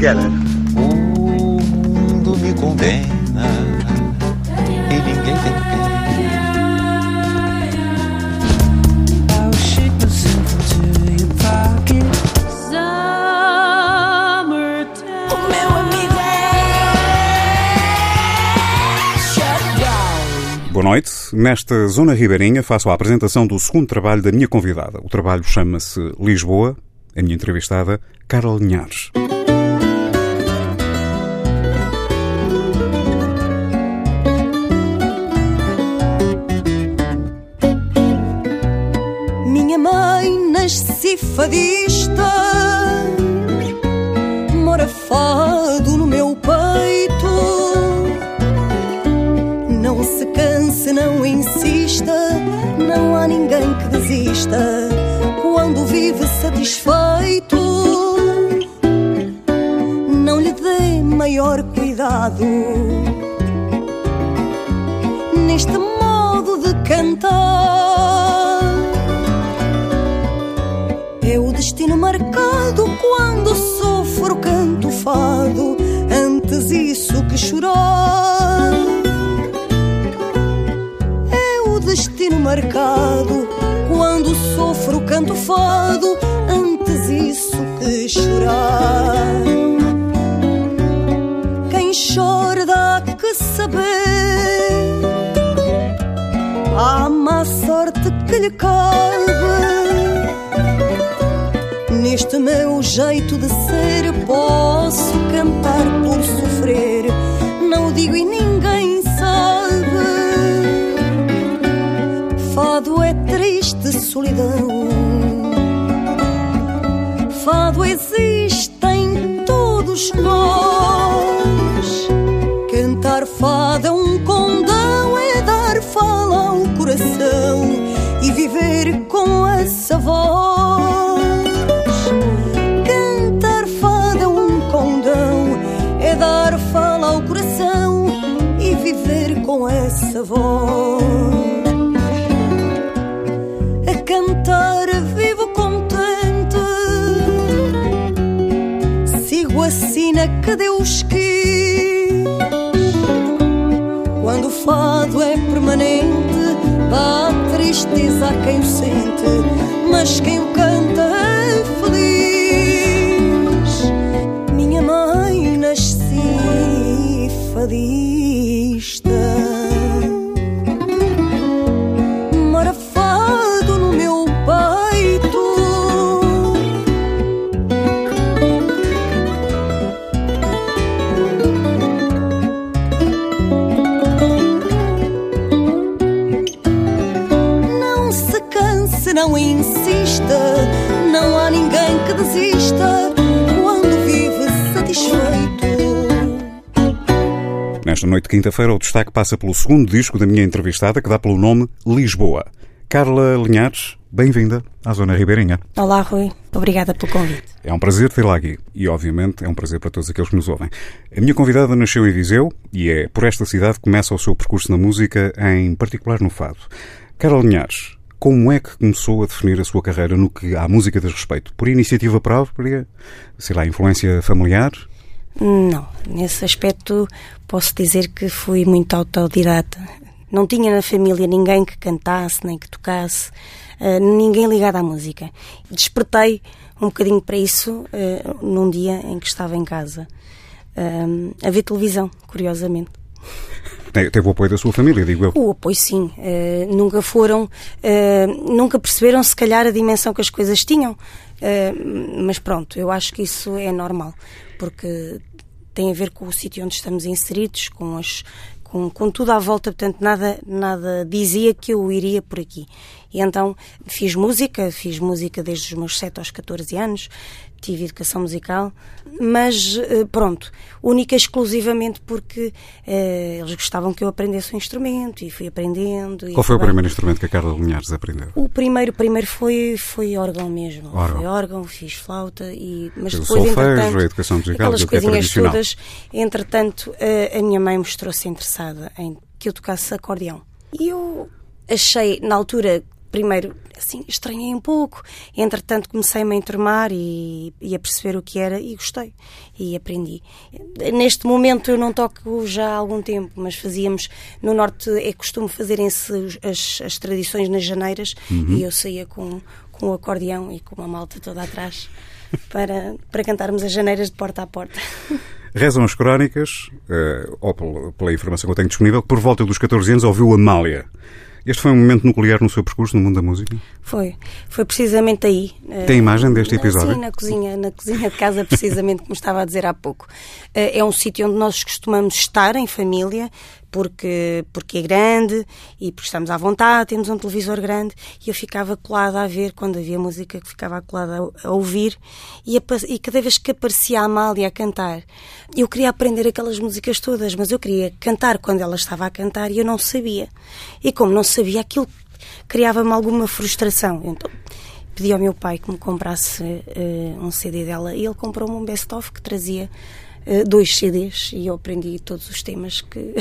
Together. O mundo me condena e ninguém tem pena. É. Boa noite. Nesta Zona Ribeirinha faço a apresentação do segundo trabalho da minha convidada. O trabalho chama-se Lisboa. A minha entrevistada, Carla Linhares. Não insista, não há ninguém que desista quando vive satisfeito. Não lhe dê maior cuidado neste modo de cantar. É o destino marcado quando sofro canto fado, antes isso que chorar. Marcado. Quando sofro canto fado, antes isso que chorar. Quem chora dá que saber. Há má sorte que lhe cabe. Neste meu jeito de ser Posso cantar por sofrer. Não digo e ninguém triste solidão quinta-feira, o destaque passa pelo segundo disco da minha entrevistada, que dá pelo nome Lisboa. Carla Linhares, bem-vinda à Zona Ribeirinha. Olá, Rui. Obrigada pelo convite. É um prazer tê-la aqui e, obviamente, é um prazer para todos aqueles que nos ouvem. A minha convidada nasceu em Viseu e é por esta cidade que começa o seu percurso na música, em particular no fado. Carla Linhares, como é que começou a definir a sua carreira no que à música diz respeito? Por iniciativa própria? Sei lá, influência familiar? Não, nesse aspecto posso dizer que fui muito autodidata. Não tinha na família ninguém que cantasse nem que tocasse, eh, ninguém ligado à música. Despertei um bocadinho para isso eh, num dia em que estava em casa eh, a ver televisão, curiosamente. Te- Teve o apoio da sua família, digo eu. O apoio, sim. Eh, nunca foram, eh, nunca perceberam, se calhar, a dimensão que as coisas tinham. Eh, mas pronto, eu acho que isso é normal, porque tem a ver com o sítio onde estamos inseridos, com, as, com, com tudo à volta, portanto, nada, nada dizia que eu iria por aqui. E então fiz música, fiz música desde os meus 7 aos 14 anos, tive educação musical, mas eh, pronto, única e exclusivamente porque eh, eles gostavam que eu aprendesse um instrumento e fui aprendendo. e Qual foi o primeiro instrumento que a Carla Linhares aprendeu? O primeiro, primeiro foi, foi órgão mesmo. Órgão. Foi órgão, fiz flauta e mas O depois solfejo, a educação musical, aquelas é coisinhas tradicional. todas, entretanto, a, a minha mãe mostrou-se interessada em que eu tocasse acordeão. E eu achei na altura Primeiro, assim, estranhei um pouco. Entretanto, comecei-me a enturmar e, e a perceber o que era e gostei. E aprendi. Neste momento eu não toco já há algum tempo, mas fazíamos. No Norte é costume fazerem-se as, as tradições nas janeiras Uhum. e eu saía com, com o acordeão e com uma malta toda atrás para, para cantarmos as janeiras de porta a porta. Rezam as crónicas, eh, ou pela, pela informação que eu tenho disponível, que por volta dos 14 anos ouviu Amália. Este foi um momento nuclear no seu percurso no mundo da música? Foi, foi precisamente aí. Tem Eh, imagem deste episódio? Sim, na cozinha, na cozinha de casa, precisamente como estava a dizer há pouco. Eh, É um sítio onde nós costumamos estar em família, porque, porque é grande e porque estamos à vontade, temos um televisor grande e eu ficava colada a ver, quando havia música, que ficava colada a, a ouvir e, a e cada vez que aparecia a Amália a cantar, eu queria aprender aquelas músicas todas, mas eu queria cantar quando ela estava a cantar e eu não sabia. E como não sabia, aquilo criava-me alguma frustração. Então pedi ao meu pai que me comprasse eh, um CD dela e ele comprou-me um best-of que trazia dois CDs e eu aprendi todos os temas que.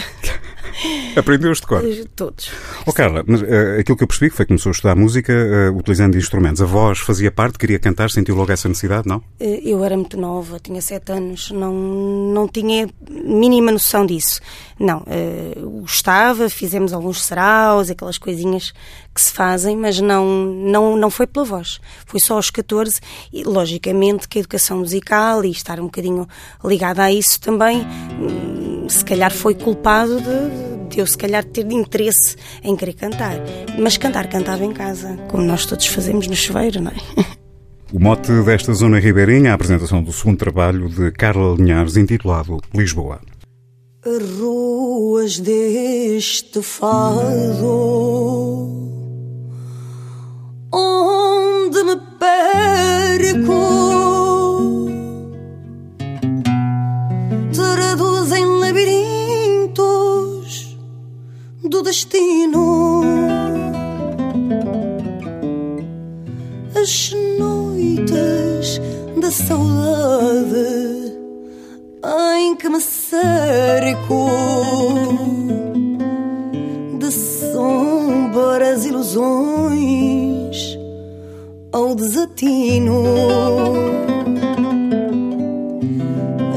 Aprendeu-os de cor. todos. Oh, Carla, mas eh, aquilo que eu percebi foi que começou a estudar música eh, utilizando instrumentos. A voz fazia parte, queria cantar, sentiu logo essa necessidade, não? Eh, Eu era muito nova, tinha sete anos, não, não tinha mínima noção disso. Não, eh, gostava, fizemos alguns saraus, aquelas coisinhas que se fazem, mas não, não, não foi pela voz. Foi só aos 14 e, logicamente, que a educação musical e estar um bocadinho ligada a isso também, hum, se calhar foi culpado de, de eu, se calhar, ter interesse em querer cantar. Mas cantar, cantava em casa, como nós todos fazemos no chuveiro, não é? O mote desta zona ribeirinha, a apresentação do segundo trabalho de Carla Linhares, intitulado Lisboa. As ruas deste fado onde me perco. Traduzem labirintos do destino. As noites da saudade em que me cerco de sombras ilusões ao desatino.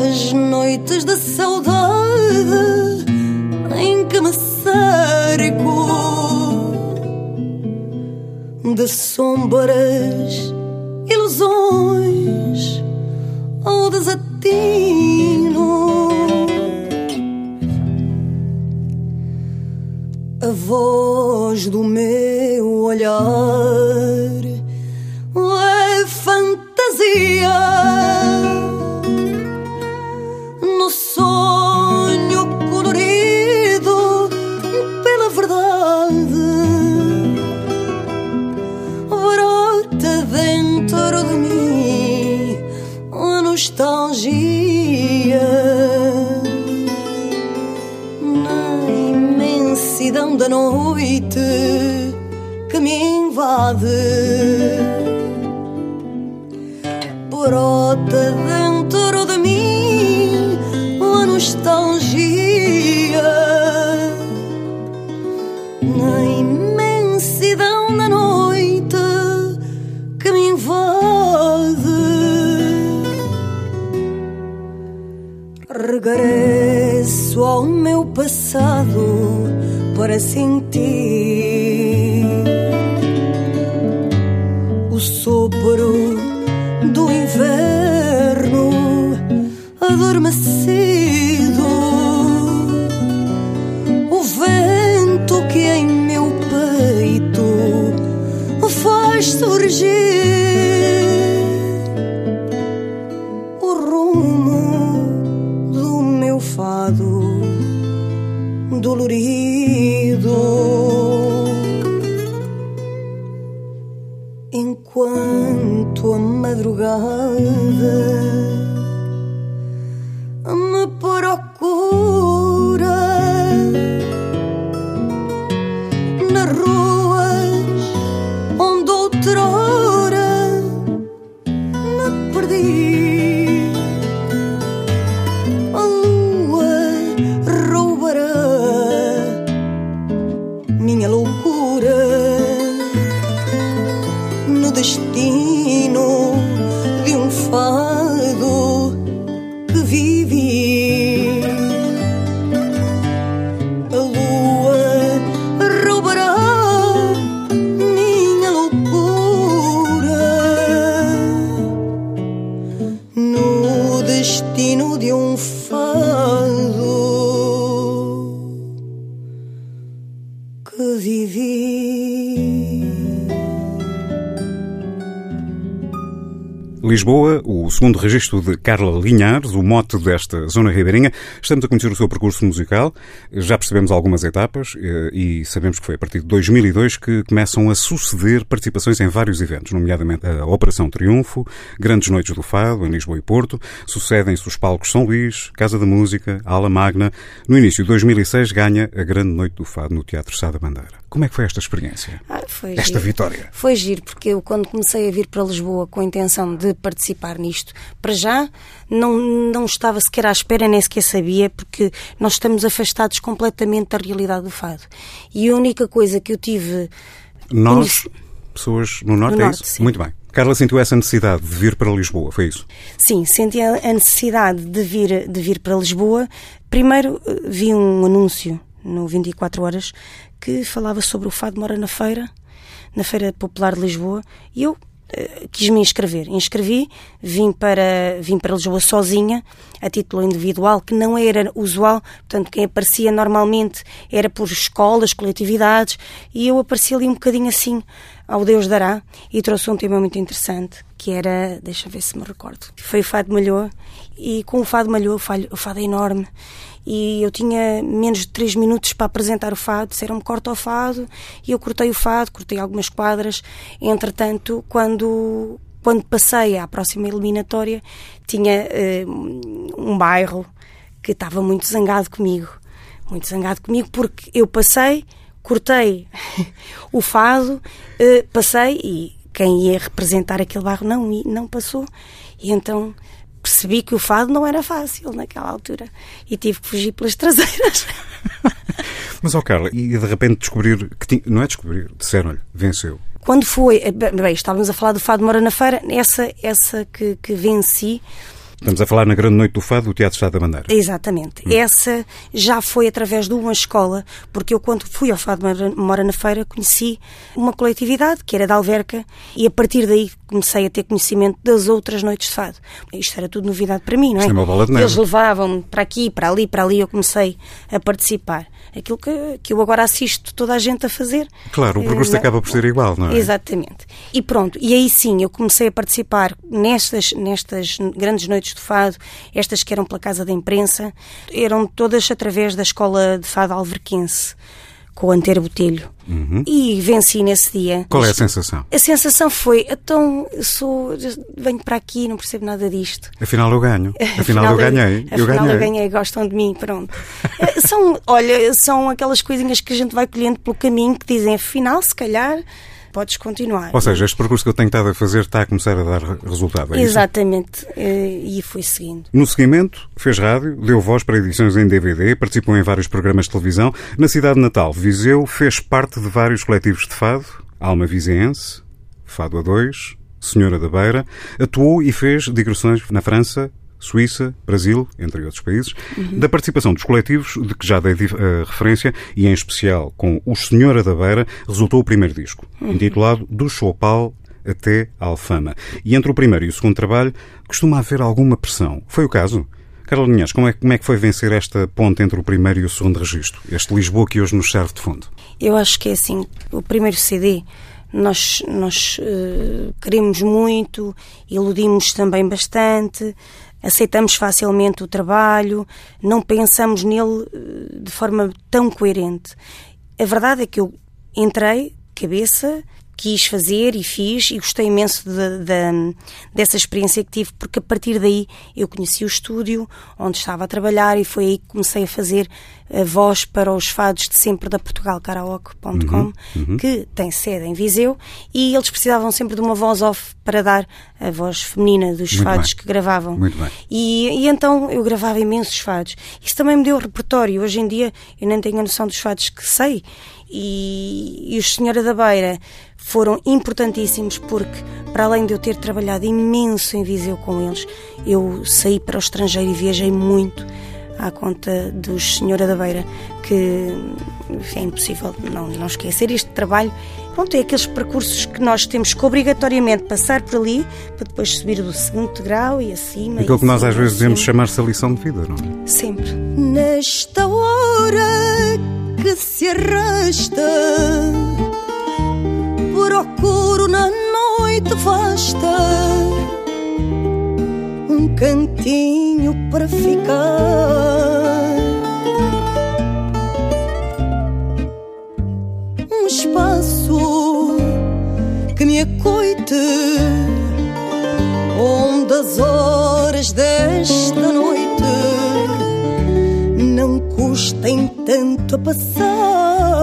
As noites da saudade em que me cerco de sombras ilusões ao desatino. A voz do meu olhar me invade brota dentro de mim a nostalgia na imensidão da noite que me invade. Regresso ao meu passado para sentir sopro do inverno adormecido. O vento que em meu peito faz surgir Lisboa, o segundo registro de Carla Linhares, o mote desta zona ribeirinha. Estamos a conhecer o seu percurso musical. Já percebemos algumas etapas eh, e sabemos que foi a partir de 2002 que começam a suceder participações em vários eventos, nomeadamente a Operação Triunfo, Grandes Noites do Fado, em Lisboa e Porto. Sucedem-se os palcos São Luís, Casa da Música, Ala Magna. No início de 2006 ganha a Grande Noite do Fado no Teatro Sá da Bandeira. Como é que foi esta experiência? Ah, foi Esta giro. vitória? Foi giro, porque eu quando comecei a vir para Lisboa com a intenção de participar nisto, para já não, não estava sequer à espera, nem sequer sabia, porque nós estamos afastados completamente da realidade do fado. E a única coisa que eu tive Nós, pessoas no Norte, No é Norte, isso? sim. Muito bem. Carla sentiu essa necessidade de vir para Lisboa, foi isso? Sim, senti a necessidade de vir, de vir para Lisboa. Primeiro eh, vi um anúncio no 24 Horas que falava sobre o Fado Mora na Feira, na Feira Popular de Lisboa, e eu eh, quis me inscrever. Inscrevi, vim para, vim para Lisboa sozinha, a título individual, que não era usual, portanto, quem aparecia normalmente era por escolas, coletividades, e eu apareci ali um bocadinho assim, ao Deus dará, e trouxe um tema muito interessante, que era, deixa ver se me recordo, foi o Fado Malhou, e com o Fado Malhou, o fado, é enorme, e eu tinha menos de 3 minutos para apresentar o fado, disseram-me corta o fado, e eu cortei o fado, cortei algumas quadras, entretanto, quando, quando passei à próxima eliminatória, tinha eh, um bairro que estava muito zangado comigo, muito zangado comigo, porque eu passei, cortei o fado, eh, passei e quem ia representar aquele bairro não, não passou. E então percebi que o fado não era fácil naquela altura e tive que fugir pelas traseiras. Mas, ó Carla, e de repente descobrir que tinha, não é descobrir, disseram-lhe, venceu. Quando foi, eh, bem, bem, estávamos a falar do Fado Mora na Feira, essa, essa que, que venci, Estamos a falar na grande noite do fado do Teatro Estado da Bandeira. Exatamente. Essa já foi através de uma escola, porque eu, quando fui ao Fado Mora- Mora na Feira, conheci uma coletividade que era da Alverca e a partir daí comecei a ter conhecimento das outras noites de fado. Isto era tudo novidade para mim, não é? Isto é uma bola de neve. Eles levavam-me para aqui, para ali, para ali, eu comecei a participar. Aquilo que, que eu agora assisto toda a gente a fazer. Claro, o percurso Eh, acaba por ser igual, não é? Exatamente. E pronto, e aí sim eu comecei a participar nestas, nestas grandes noites de fado, estas que eram pela Casa da Imprensa, eram todas através da Escola de Fado Alverquense, com o Antero Botelho. E venci nesse dia. Uhum. Qual é a sensação? A sensação foi, então, eu sou, venho para aqui, não percebo nada disto. Afinal eu ganho. Afinal, eu ganhei. Eu Afinal ganhei. eu ganhei, gostam de mim, pronto. Eh, são, olha, são aquelas coisinhas que a gente vai colhendo pelo caminho que dizem, afinal, se calhar, podes continuar. Ou seja, este percurso que eu tenho estado a fazer está a começar a dar re- resultado. É? Exatamente, eh, e fui seguindo. No seguimento, fez rádio, deu voz para edições em DVD, participou em vários programas de televisão. Na cidade natal, Viseu, fez parte de vários coletivos de fado, Alma Viseense, Fado a Dois, Senhora da Beira. Atuou e fez digressões na França, Suíça, Brasil, entre outros países. Da participação dos coletivos, de que já dei eh, referência, e em especial com o Senhora da Beira, resultou o primeiro disco, intitulado Do Chopal até Alfama. E entre o primeiro e o segundo trabalho, costuma haver alguma pressão. Foi o caso? Carla Linhares, como é, como é que foi vencer esta ponte entre o primeiro e o segundo registro? Este Lisboa que hoje nos serve de fundo. Eu acho que é assim, o primeiro CD nós, nós eh, queremos muito, iludimos também bastante, aceitamos facilmente o trabalho, não pensamos nele eh, de forma tão coerente. A verdade é que eu entrei, cabeça, quis fazer e fiz e gostei imenso de- de- dessa experiência que tive, porque a partir daí eu conheci o estúdio onde estava a trabalhar e foi aí que comecei a fazer a voz para os fados de sempre da portugalkaraoke.com, que tem sede em Viseu, e eles precisavam sempre de uma voz off para dar a voz feminina dos Muito fados bem. que gravavam. Muito bem. E, e então eu gravava imensos fados. Isso também me deu repertório. Hoje em dia eu nem tenho a noção dos fados que sei. E, e o Senhora da Beira foram importantíssimos porque, para além de eu ter trabalhado imenso em Viseu com eles, eu saí para o estrangeiro e viajei muito à conta dos Senhora da Beira, que é impossível não, não esquecer este trabalho. Pronto, é aqueles percursos que nós temos que obrigatoriamente passar por ali para depois subir do segundo grau e acima. Aquilo e que nós às vezes dizemos chamar-se a lição de vida, não é? Sempre. Nesta hora que se arrasta, procuro na noite vasta um cantinho para ficar. Acoite, onde as horas desta noite não custem tanto a passar.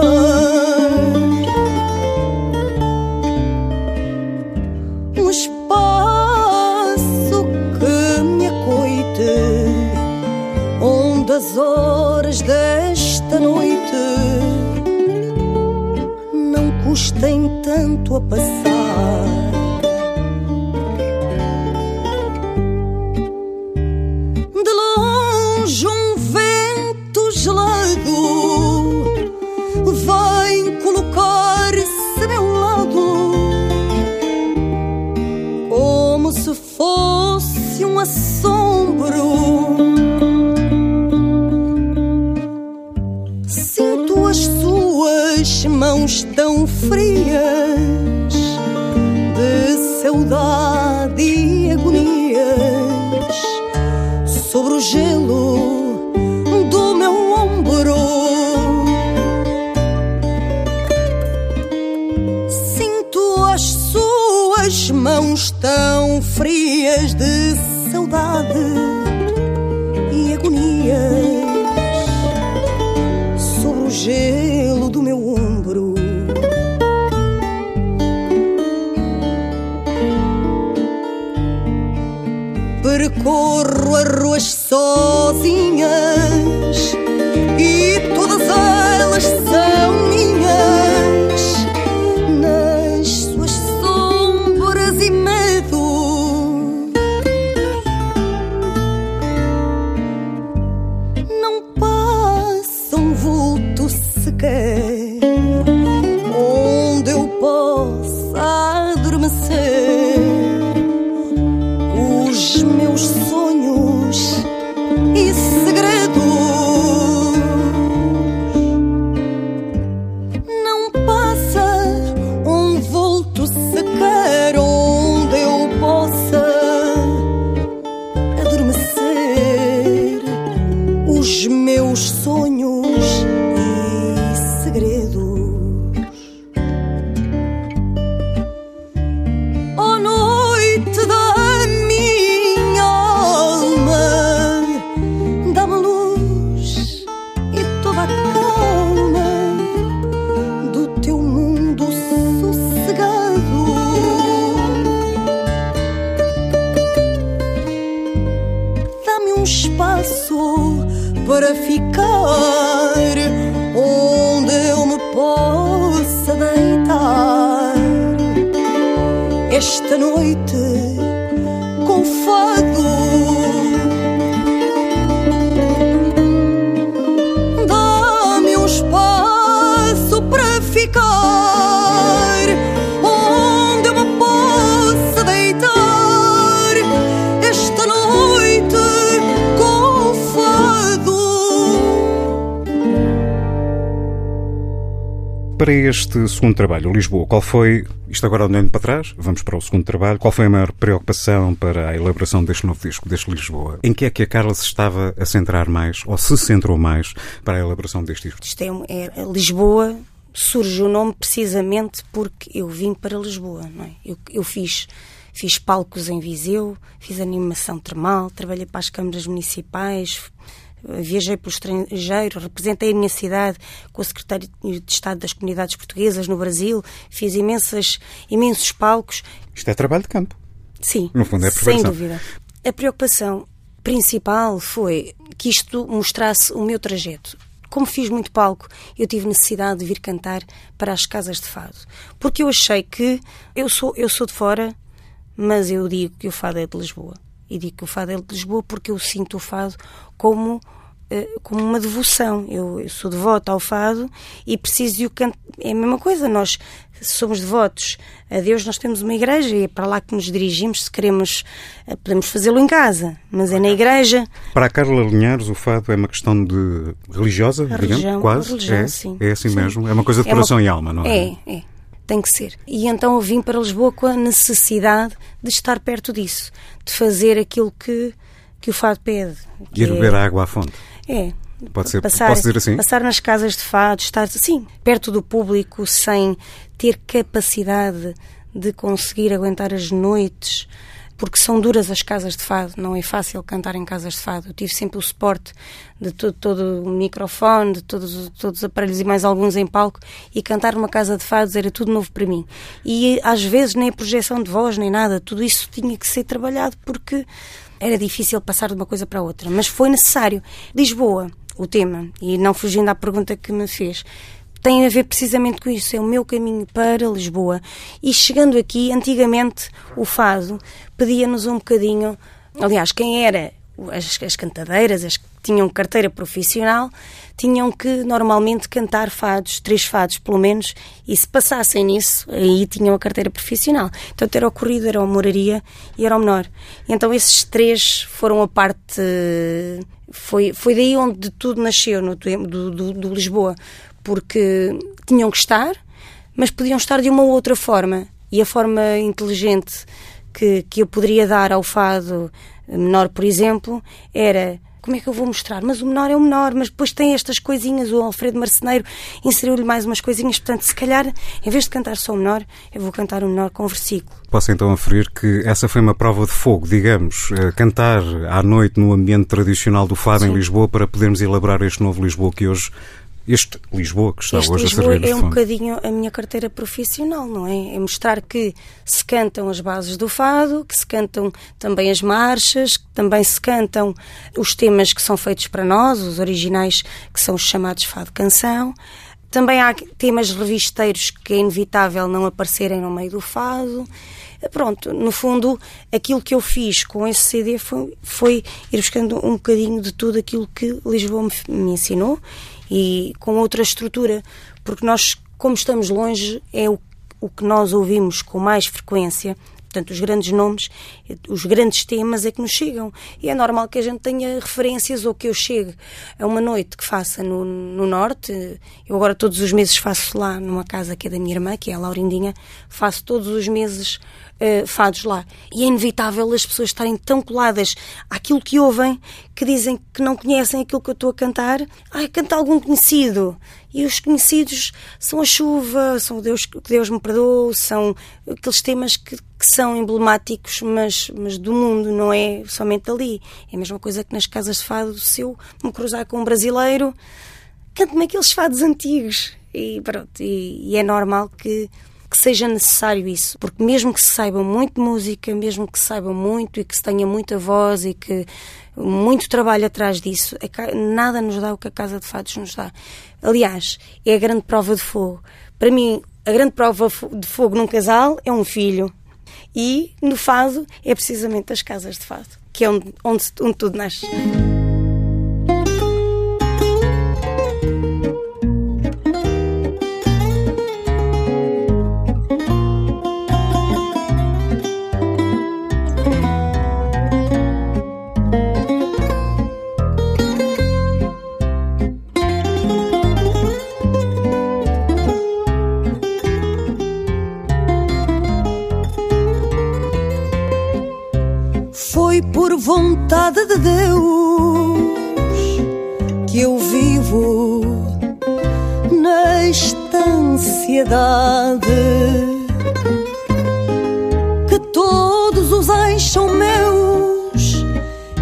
Um espaço que me acoite, onde as horas desta noite não custem tanto a passar. Tão frias de saudade e agonias sobre o gelo do meu ombro. Sinto as suas mãos tão frias de saudade Para este segundo trabalho, Lisboa, qual foi, isto agora olhando para trás, vamos para o segundo trabalho, qual foi a maior preocupação para a elaboração deste novo disco, deste Lisboa? Em que é que a Carla se estava a centrar mais, ou se centrou mais, para a elaboração deste disco? Isto é, é- Lisboa surge o nome precisamente porque eu vim para Lisboa, não é? Eu, eu fiz, fiz palcos em Viseu, fiz animação termal, trabalhei para as câmaras municipais, viajei pelo estrangeiro, representei a minha cidade com o secretário de Estado das Comunidades Portuguesas no Brasil, fiz imensas, imensos palcos. Isto é trabalho de campo. Sim, No fundo é sem preparação. dúvida. A preocupação principal foi que isto mostrasse o meu trajeto. como fiz muito palco, eu tive necessidade de vir cantar para as casas de fado. Porque eu achei que eu sou, eu sou de fora, mas eu digo que o fado é de Lisboa. E digo que o fado é de Lisboa porque eu sinto o fado como eh, como uma devoção. Eu, eu, sou devota ao fado e preciso de o cantar. É a mesma coisa, nós somos devotos a Deus, nós temos uma igreja e é para lá que nos dirigimos. Se queremos, eh, podemos fazê-lo em casa, mas é na igreja. Para a Carla Linhares, o fado é uma questão de religiosa, a digamos, religião, quase. Religião, é, sim. é assim sim. mesmo. É uma coisa de É coração uma... e alma, não é? É, é. Tem que ser. E então eu vim para Lisboa com a necessidade de estar perto disso, de fazer aquilo que, que o fado pede. Ir beber a água à fonte. É. Pode ser, passar, posso dizer assim? Passar nas casas de fado, estar assim, perto do público, sem ter capacidade de conseguir aguentar as noites, porque são duras as casas de fado, não é fácil cantar em casas de fado. Eu tive sempre o suporte de todo, todo o microfone, de todos, todos os aparelhos e mais alguns em palco, e cantar numa casa de fados era tudo novo para mim. E às vezes nem a projeção de voz, nem nada, tudo isso tinha que ser trabalhado porque era difícil passar de uma coisa para outra, mas foi necessário. Lisboa, o tema, e não fugindo à pergunta que me fez, tem a ver precisamente com isso. É o meu caminho para Lisboa. E chegando aqui, antigamente o fado pedia-nos um bocadinho. Aliás, quem era as, as cantadeiras, as que tinham carteira profissional, tinham que normalmente cantar fados, três fados pelo menos, e se passassem nisso, aí tinham a carteira profissional. Então era o corrido, era o moraria e era o menor. Então esses três foram a parte. Foi, foi daí onde tudo nasceu, no, do, do, do Lisboa, porque tinham que estar, mas podiam estar de uma ou outra forma. E a forma inteligente que, que eu poderia dar ao fado menor, por exemplo, era como é que eu vou mostrar? Mas o menor é o menor, mas depois tem estas coisinhas. O Alfredo Marceneiro inseriu-lhe mais umas coisinhas. Portanto, se calhar, em vez de cantar só o menor, eu vou cantar o menor com versículo. Posso então aferir que essa foi uma prova de fogo, digamos, cantar à noite no ambiente tradicional do fado Sim. em Lisboa para podermos elaborar este novo Lisboa que hoje este Lisboa que está este hoje Lisboa a servir é um bocadinho a minha carteira profissional, não é? É mostrar que se cantam as bases do fado, que se cantam também as marchas, que também se cantam os temas que são feitos para nós, os originais que são os chamados fado canção. Também há temas revisteiros que é inevitável não aparecerem no meio do fado. Pronto, no fundo, aquilo que eu fiz com esse CD foi, foi ir buscando um bocadinho de tudo aquilo que Lisboa me, me ensinou e com outra estrutura, porque nós, como estamos longe, é o, o que nós ouvimos com mais frequência. Portanto, os grandes nomes, os grandes temas é que nos chegam. E é normal que a gente tenha referências ou que eu chegue a uma noite que faça no, no Norte. Eu agora todos os meses faço lá numa casa que é da minha irmã, que é a Laurindinha, faço todos os meses uh, fados lá. E é inevitável as pessoas estarem tão coladas àquilo que ouvem que dizem que não conhecem aquilo que eu estou a cantar. Ah, canta algum conhecido. E os conhecidos são a chuva, são Deus que Deus me perdoou, são aqueles temas que, que são emblemáticos, mas, mas do mundo, não é somente ali. É a mesma coisa que nas casas de fado, se eu me cruzar com um brasileiro, canto-me aqueles fados antigos. E pronto, e, e é normal que que seja necessário isso, porque mesmo que se saiba muito música, mesmo que se saiba muito e que se tenha muita voz e que muito trabalho atrás disso, nada nos dá o que a Casa de Fados nos dá. Aliás, é a grande prova de fogo. Para mim, a grande prova de fogo num casal é um filho. E no fado é precisamente as casas de fado, que é onde, onde, onde tudo nasce. Vontade de Deus que eu vivo nesta ansiedade que todos os ais são meus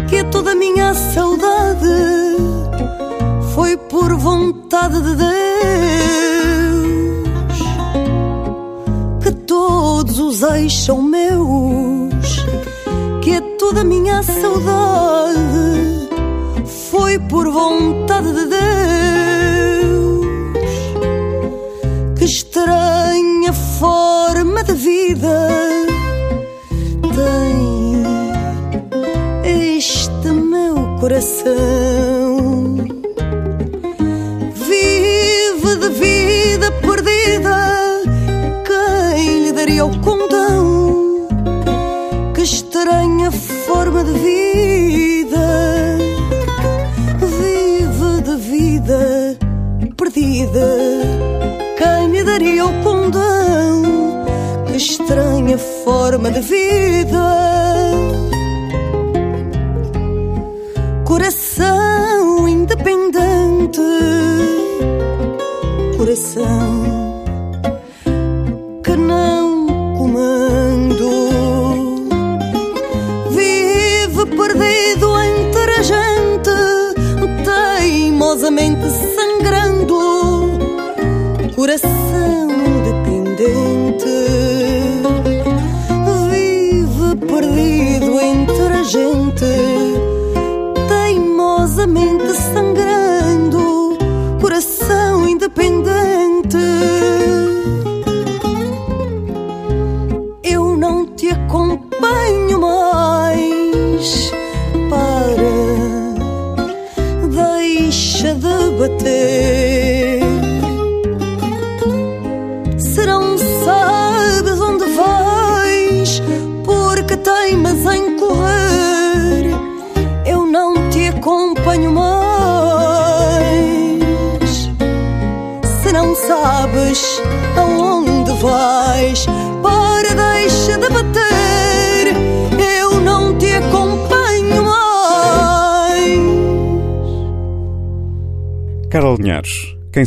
que toda a minha saudade foi por vontade de Deus. Que todos os ais são meus toda a minha saudade foi por vontade de Deus.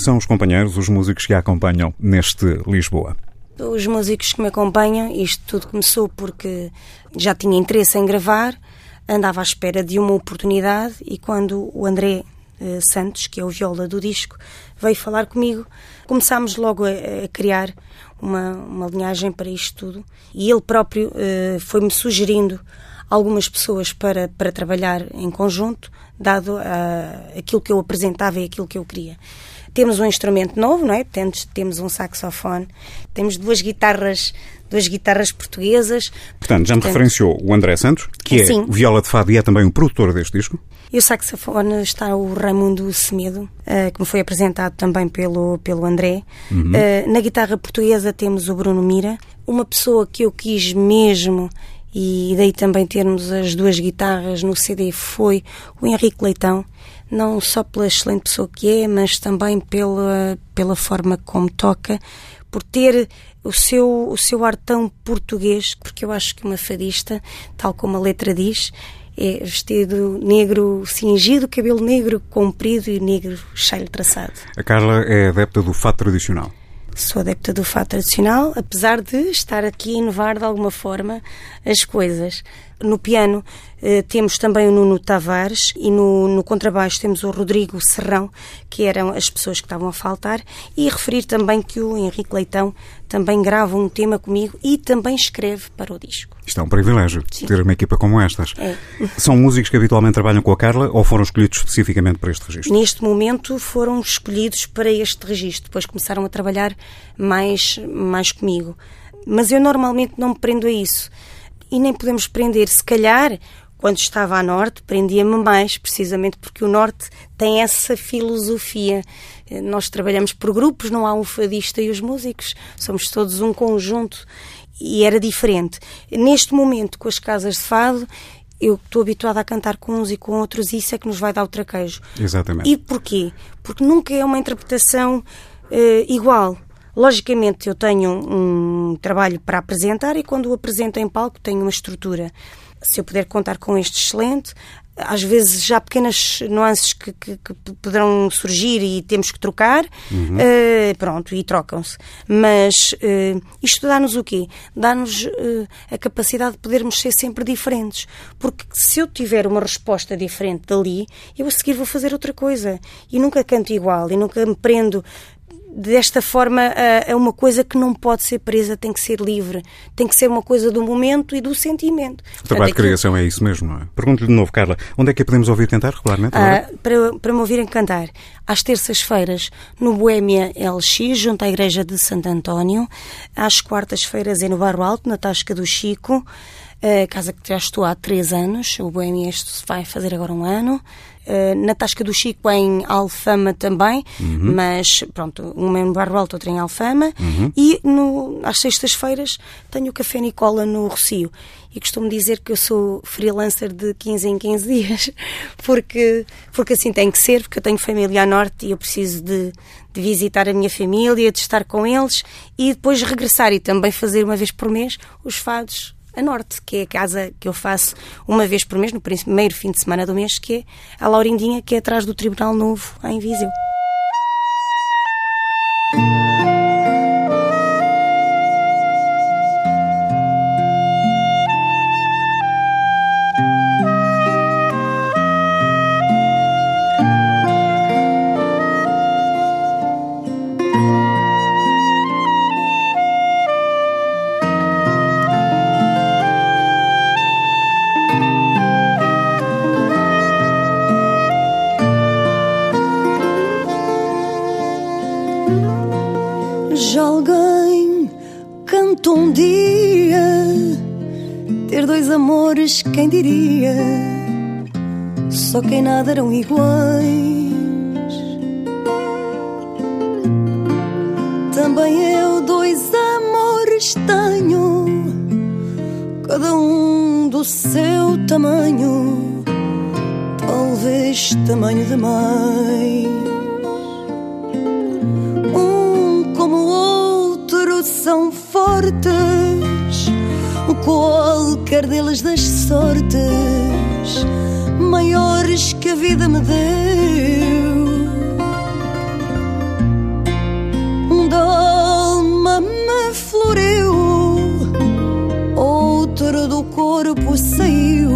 São os companheiros, os músicos que a acompanham neste Lisboa? Os músicos que me acompanham, isto tudo começou porque já tinha interesse em gravar, andava à espera de uma oportunidade e quando o André eh, Santos, que é o viola do disco, veio falar comigo, começámos logo a, a criar uma, uma linhagem para isto tudo e ele próprio eh, foi-me sugerindo algumas pessoas para, para trabalhar em conjunto, dado ah, aquilo que eu apresentava e aquilo que eu queria. Temos um instrumento novo, não é? Temos, temos um saxofone, temos duas guitarras, duas guitarras portuguesas. Portanto, já me Portanto, referenciou o André Santos, que é Sim. viola de fado e é também o produtor deste disco. E o saxofone está o Raimundo Semedo, eh, que me foi apresentado também pelo, pelo André. Eh, na guitarra portuguesa temos o Bruno Mira, uma pessoa que eu quis mesmo, e daí também termos as duas guitarras no CD, foi o Henrique Leitão. Não só pela excelente pessoa que é, mas também pela, pela forma como toca, por ter o seu, o seu ar tão português, porque eu acho que uma fadista, tal como a letra diz, é vestido negro cingido, cabelo negro comprido e negro cheio traçado. A Carla é adepta do fado tradicional. Sou adepta do fado tradicional, apesar de estar aqui a inovar de alguma forma as coisas. No piano eh, temos também o Nuno Tavares e no, no contrabaixo temos o Rodrigo Serrão, que eram as pessoas que estavam a faltar. E referir também que o Henrique Leitão também grava um tema comigo e também escreve para o disco. Isto é um privilégio, Sim. ter uma equipa como estas. É. São músicos que habitualmente trabalham com a Carla ou foram escolhidos especificamente para este registro? Neste momento foram escolhidos para este registro, depois começaram a trabalhar mais, mais comigo. Mas eu normalmente não me prendo a isso. E nem podemos prender, se calhar, quando estava a Norte, prendia-me mais, precisamente porque o Norte tem essa filosofia. Eh, Nós trabalhamos por grupos, não há um fadista e os músicos, somos todos um conjunto e era diferente. Neste momento, com as casas de fado, eu estou habituada a cantar com uns e com outros e isso é que nos vai dar o traquejo. Exatamente. E porquê? Porque nunca é uma interpretação eh, igual. Logicamente, eu tenho um, trabalho para apresentar e quando o apresento em palco tenho uma estrutura. Se eu puder contar com este excelente, às vezes já há pequenas nuances que, que- que poderão surgir e temos que trocar, eh, pronto, e trocam-se. Mas eh, isto dá-nos o quê? Dá-nos eh, a capacidade de podermos ser sempre diferentes. Porque se eu tiver uma resposta diferente dali, eu a seguir vou fazer outra coisa. E nunca canto igual, e nunca me prendo desta forma é uma coisa que não pode ser presa, tem que ser livre, tem que ser uma coisa do momento e do sentimento. O trabalho de criação é isso mesmo, não é? Pergunto-lhe de novo, Carla, onde é que a podemos ouvir cantar regularmente? Ah, para, para me ouvirem cantar, às terças-feiras no Boêmia LX, junto à Igreja de Santo António, às quartas-feiras é no Barro Alto, na Tasca do Chico, casa que já estou há três anos, o Boêmia este vai fazer agora um ano. Uh, na Tasca do Chico em Alfama também, uhum. mas pronto, um é no Barro Alto, outro em Alfama. Uhum. E no, às sextas-feiras tenho o Café Nicola no Rocio. E costumo dizer que eu sou freelancer de 15 em 15 dias, porque, porque assim tem que ser, porque eu tenho família a norte e eu preciso de, de visitar a minha família, de estar com eles e depois regressar e também fazer uma vez por mês os fados a Norte, que é a casa que eu faço uma vez por mês, no primeiro fim de semana do mês, que é a Laurindinha, que é atrás do Tribunal Novo, em Viseu. Só quem nada eram iguais. Também eu dois amores tenho, cada um do seu tamanho, talvez tamanho demais. Um como o outro são fortes qualquer deles das sortes maiores que a vida me deu. Um da alma me floreu, outro do corpo saiu,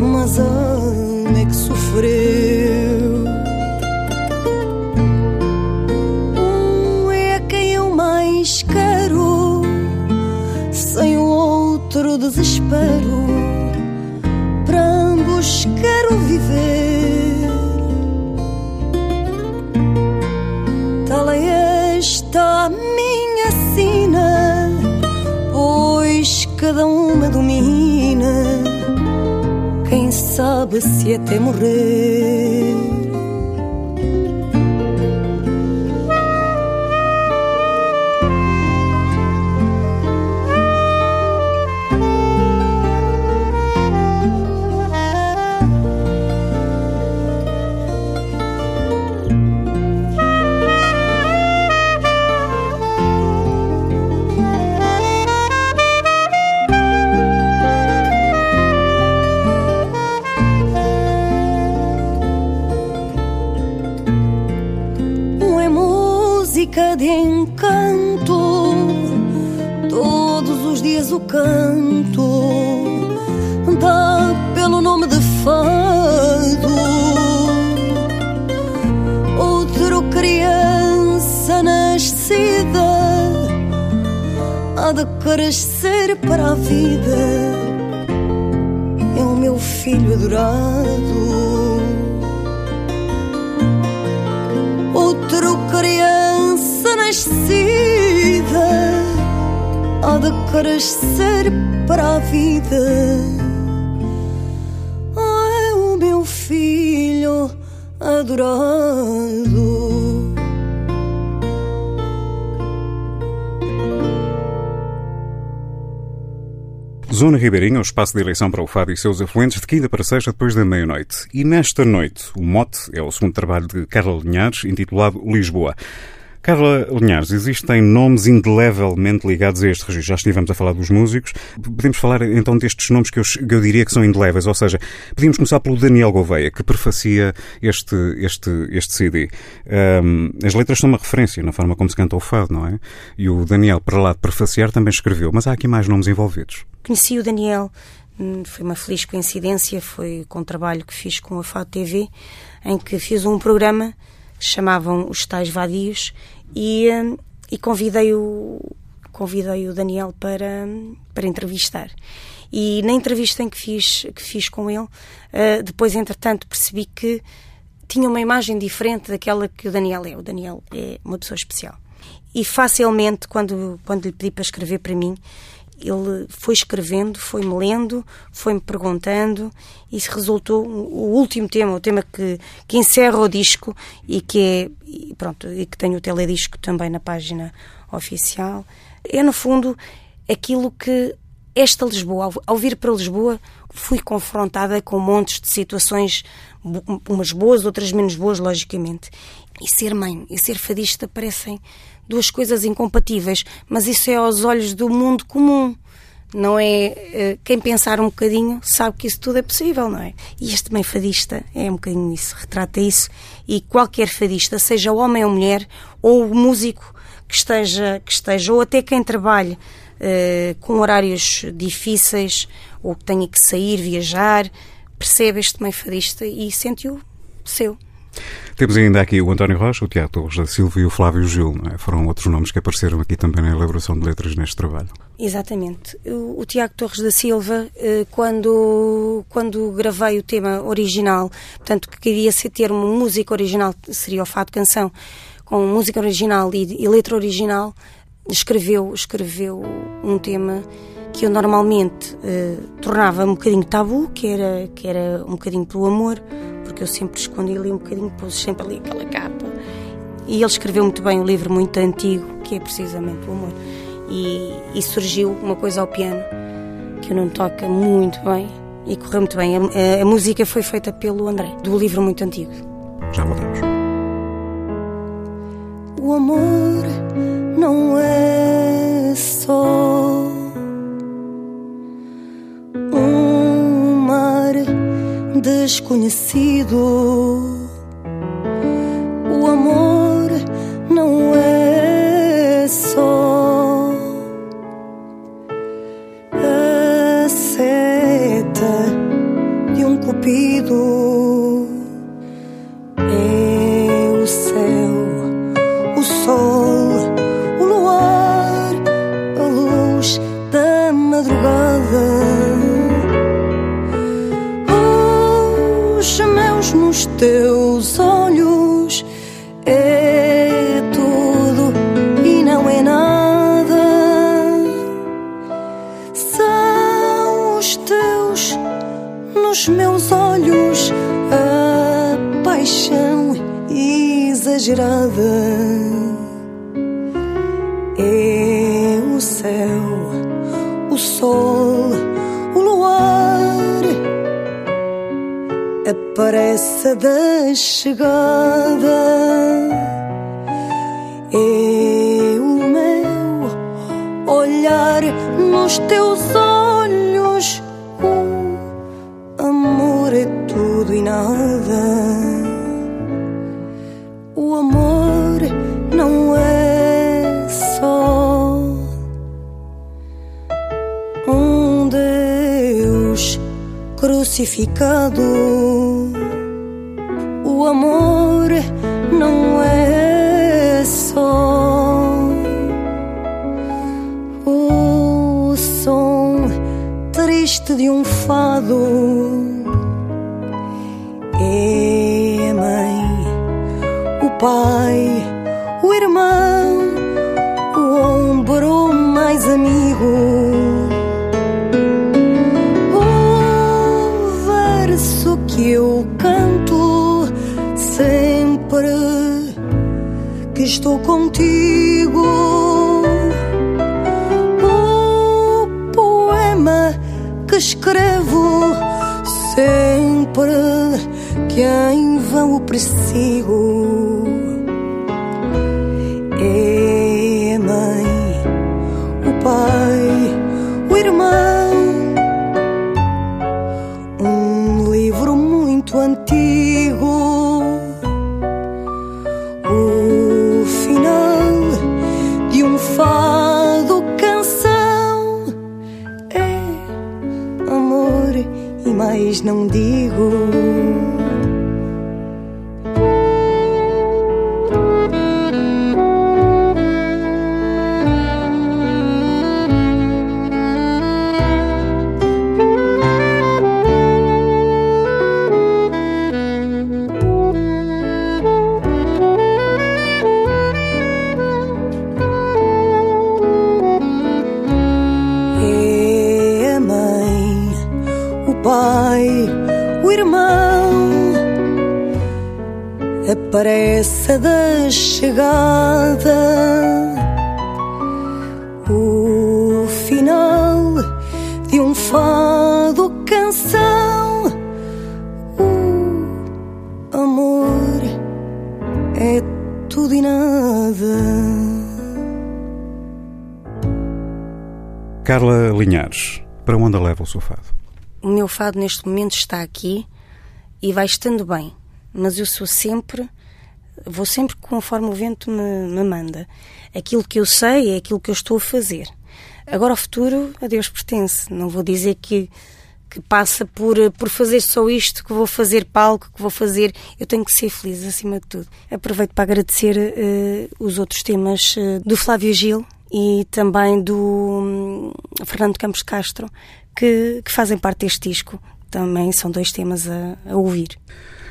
mas a alma é que sofreu. Um é quem eu mais quero, sem o outro desespero quero viver. Tal é esta minha sina, pois cada uma domina. Quem sabe se até morrer. De Zona Ribeirinha, o espaço de eleição para o Fado e seus afluentes, de quinta para sexta, depois da meia-noite. E nesta noite, o mote é o segundo trabalho de Carla Linhares, intitulado Lisboa. Carla Linhares, existem nomes indelevelmente ligados a este registro. Já estivemos a falar dos músicos. Podemos falar então destes nomes que eu, que eu diria que são indeléveis, ou seja, podíamos começar pelo Daniel Gouveia, que prefacia este, este, este CD. Um, as letras são uma referência na forma como se canta o fado, não é? E o Daniel, para lá de prefaciar, também escreveu. Mas há aqui mais nomes envolvidos. Conheci o Daniel, hum, foi uma feliz coincidência, foi com o trabalho que fiz com a Fado TV, em que fiz um programa que chamavam Os Tais Vadios, e, hum, e convidei-o convidei o Daniel para, para entrevistar. E na entrevista em que fiz, que fiz com ele, uh, depois, entretanto, percebi que tinha uma imagem diferente daquela que o Daniel é. O Daniel é uma pessoa especial. E facilmente, quando, quando lhe pedi para escrever para mim, ele foi escrevendo, foi-me lendo, foi-me perguntando e resultou o último tema, o tema que, que encerra o disco e que é, e pronto, e que tem o teledisco também na página oficial. É, no fundo, aquilo que esta Lisboa, ao, ao vir para Lisboa, fui confrontada com montes de situações, umas boas, outras menos boas, logicamente. E ser mãe e ser fadista parecem duas coisas incompatíveis, mas isso é aos olhos do mundo comum. Não é eh, quem pensar um bocadinho sabe que isso tudo é possível, não é? E este meio fadista é um bocadinho isso, retrata isso. E qualquer fadista, seja homem ou mulher, ou músico que esteja, que esteja ou até quem trabalhe uh, com horários difíceis ou que tenha que sair, viajar, percebe este meio fadista e sente-o seu. Temos ainda aqui o António Rocha, o Tiago Torres da Silva e o Flávio Gil, é? Foram outros nomes que apareceram aqui também na elaboração de letras neste trabalho. Exatamente. O, o Tiago Torres da Silva, eh, quando, quando gravei o tema original, portanto, que queria ser ter uma música original, seria o Fado Canção, com música original e, e letra original, escreveu, escreveu um tema que eu normalmente eh, tornava um bocadinho tabu, que era, que era um bocadinho pelo amor, porque eu sempre escondi ali um bocadinho, pus sempre ali aquela capa. E ele escreveu muito bem um livro muito antigo, que é precisamente o amor. E, e surgiu uma coisa ao piano, que o não toca muito bem e correu muito bem. A, a, a música foi feita pelo André, do livro muito antigo. Já voltamos. O amor não é só desconhecido. Crucificado o amor não é só o som triste de um fado. Mais não digo. O seu fado? O meu fado neste momento está aqui e vai estando bem, mas eu sou sempre, vou sempre conforme o vento me, me manda. Aquilo que eu sei é aquilo que eu estou a fazer. Agora o futuro a Deus pertence. Não vou dizer que, que passa por, por fazer só isto, que vou fazer palco, que vou fazer. Eu tenho que ser feliz acima de tudo. Aproveito para agradecer uh, os outros temas uh, do Flávio Gil e também do um, Fernando Campos Castro, que, que, fazem parte deste disco. Também são dois temas a, a ouvir.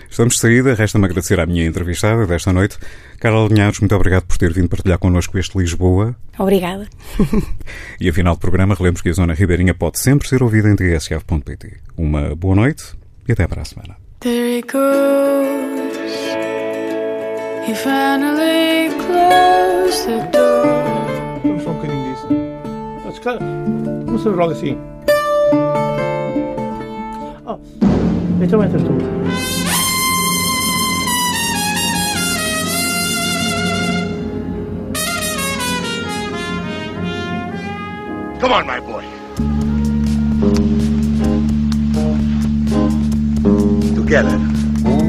Estamos de saída, resta-me agradecer à minha entrevistada desta noite. Carla Linhares, muito obrigado por ter vindo partilhar connosco este Lisboa. Obrigada. e a final do programa, relembro que a Zona Ribeirinha pode sempre ser ouvida em tsf.pt. Uma boa noite e até para a semana. There he goes. He finally closed the door. Vamos só um bocadinho disso. Mas, claro, não se logo assim. Oh, então entras tu. Come on, my boy. Together. O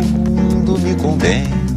mundo me condena.